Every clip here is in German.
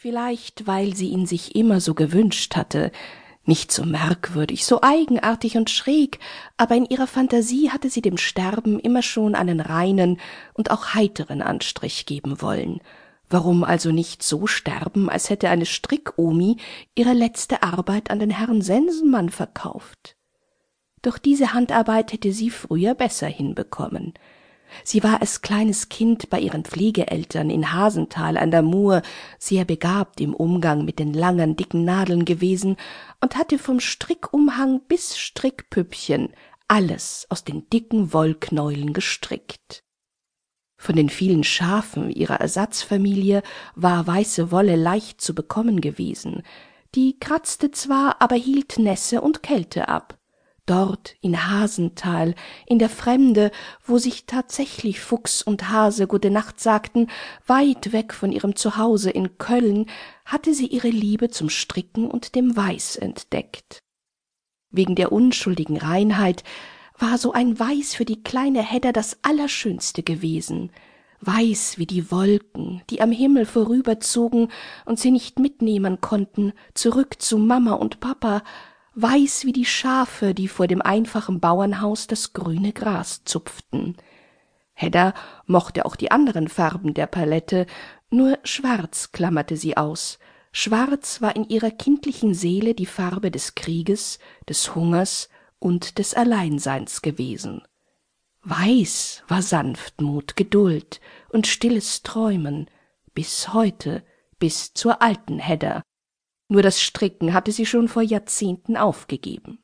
vielleicht weil sie ihn sich immer so gewünscht hatte, nicht so merkwürdig, so eigenartig und schräg, aber in ihrer Fantasie hatte sie dem Sterben immer schon einen reinen und auch heiteren Anstrich geben wollen. Warum also nicht so sterben, als hätte eine Strickomi ihre letzte Arbeit an den Herrn Sensenmann verkauft? Doch diese Handarbeit hätte sie früher besser hinbekommen. Sie war als kleines Kind bei ihren Pflegeeltern in Hasenthal an der Mur sehr begabt im Umgang mit den langen, dicken Nadeln gewesen und hatte vom Strickumhang bis Strickpüppchen alles aus den dicken Wollknäulen gestrickt. Von den vielen Schafen ihrer Ersatzfamilie war weiße Wolle leicht zu bekommen gewesen. Die kratzte zwar, aber hielt Nässe und Kälte ab dort in Hasenthal, in der Fremde, wo sich tatsächlich Fuchs und Hase gute Nacht sagten, weit weg von ihrem Zuhause in Köln, hatte sie ihre Liebe zum Stricken und dem Weiß entdeckt. Wegen der unschuldigen Reinheit war so ein Weiß für die kleine Hedda das Allerschönste gewesen, weiß wie die Wolken, die am Himmel vorüberzogen und sie nicht mitnehmen konnten, zurück zu Mama und Papa, weiß wie die Schafe, die vor dem einfachen Bauernhaus das grüne Gras zupften. Hedda mochte auch die anderen Farben der Palette, nur schwarz klammerte sie aus. Schwarz war in ihrer kindlichen Seele die Farbe des Krieges, des Hungers und des Alleinseins gewesen. Weiß war Sanftmut, Geduld und stilles Träumen, bis heute, bis zur alten Hedda, nur das Stricken hatte sie schon vor Jahrzehnten aufgegeben.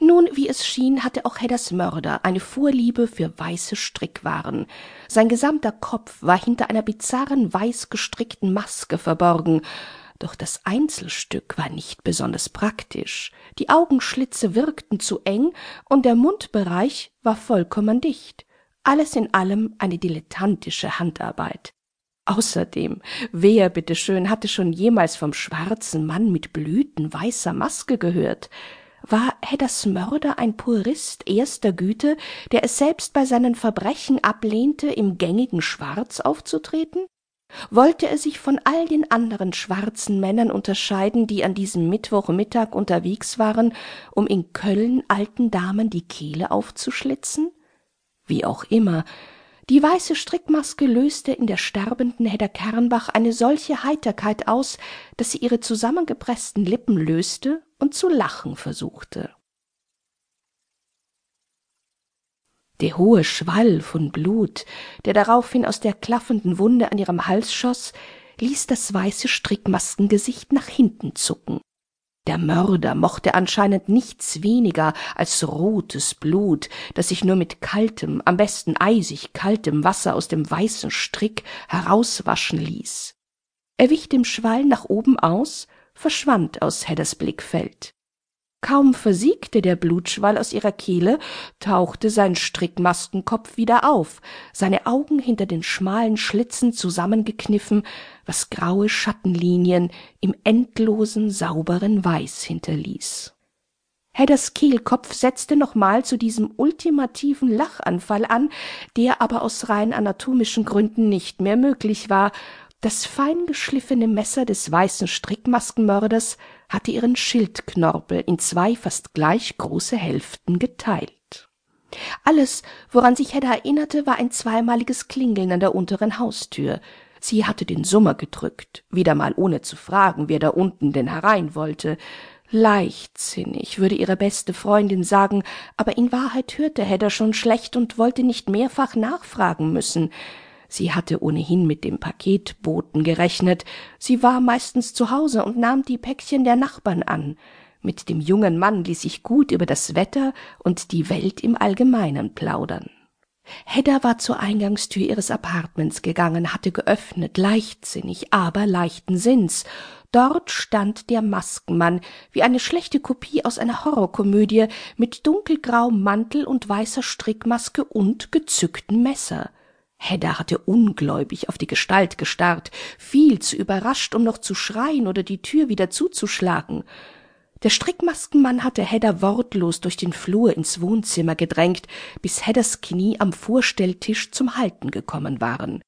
Nun, wie es schien, hatte auch Heddas Mörder eine Vorliebe für weiße Strickwaren. Sein gesamter Kopf war hinter einer bizarren weiß gestrickten Maske verborgen, doch das Einzelstück war nicht besonders praktisch. Die Augenschlitze wirkten zu eng und der Mundbereich war vollkommen dicht. Alles in allem eine dilettantische Handarbeit. Außerdem, wer bitteschön hatte schon jemals vom schwarzen Mann mit Blüten weißer Maske gehört? War Heddas Mörder ein Purist erster Güte, der es selbst bei seinen Verbrechen ablehnte, im gängigen Schwarz aufzutreten? Wollte er sich von all den anderen schwarzen Männern unterscheiden, die an diesem Mittwochmittag unterwegs waren, um in Köln alten Damen die Kehle aufzuschlitzen? Wie auch immer, die weiße Strickmaske löste in der sterbenden Hedda Kernbach eine solche Heiterkeit aus, dass sie ihre zusammengepreßten Lippen löste und zu lachen versuchte. Der hohe Schwall von Blut, der daraufhin aus der klaffenden Wunde an ihrem Hals schoß, ließ das weiße Strickmaskengesicht nach hinten zucken der Mörder mochte anscheinend nichts weniger als rotes Blut, das sich nur mit kaltem, am besten eisig kaltem Wasser aus dem weißen Strick herauswaschen ließ. Er wich dem Schwall nach oben aus, verschwand aus Hedders Blickfeld. Kaum versiegte der Blutschwall aus ihrer Kehle, tauchte sein Strickmaskenkopf wieder auf, seine Augen hinter den schmalen Schlitzen zusammengekniffen, was graue Schattenlinien im endlosen, sauberen Weiß hinterließ. Hedders Kehlkopf setzte nochmal zu diesem ultimativen Lachanfall an, der aber aus rein anatomischen Gründen nicht mehr möglich war, das feingeschliffene Messer des weißen Strickmaskenmörders hatte ihren Schildknorpel in zwei fast gleich große Hälften geteilt. Alles, woran sich Hedda erinnerte, war ein zweimaliges Klingeln an der unteren Haustür. Sie hatte den Summer gedrückt, wieder mal ohne zu fragen, wer da unten denn herein wollte. Leichtsinnig, würde ihre beste Freundin sagen, aber in Wahrheit hörte Hedda schon schlecht und wollte nicht mehrfach nachfragen müssen. Sie hatte ohnehin mit dem Paketboten gerechnet, sie war meistens zu Hause und nahm die Päckchen der Nachbarn an. Mit dem jungen Mann ließ sich gut über das Wetter und die Welt im Allgemeinen plaudern. Hedda war zur Eingangstür ihres Appartements gegangen, hatte geöffnet, leichtsinnig, aber leichten Sinns. Dort stand der Maskenmann, wie eine schlechte Kopie aus einer Horrorkomödie, mit dunkelgrauem Mantel und weißer Strickmaske und gezücktem Messer. Hedda hatte ungläubig auf die Gestalt gestarrt, viel zu überrascht, um noch zu schreien oder die Tür wieder zuzuschlagen. Der Strickmaskenmann hatte Hedda wortlos durch den Flur ins Wohnzimmer gedrängt, bis Heddas Knie am Vorstelltisch zum Halten gekommen waren.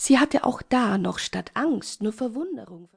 Sie hatte auch da noch statt Angst nur Verwunderung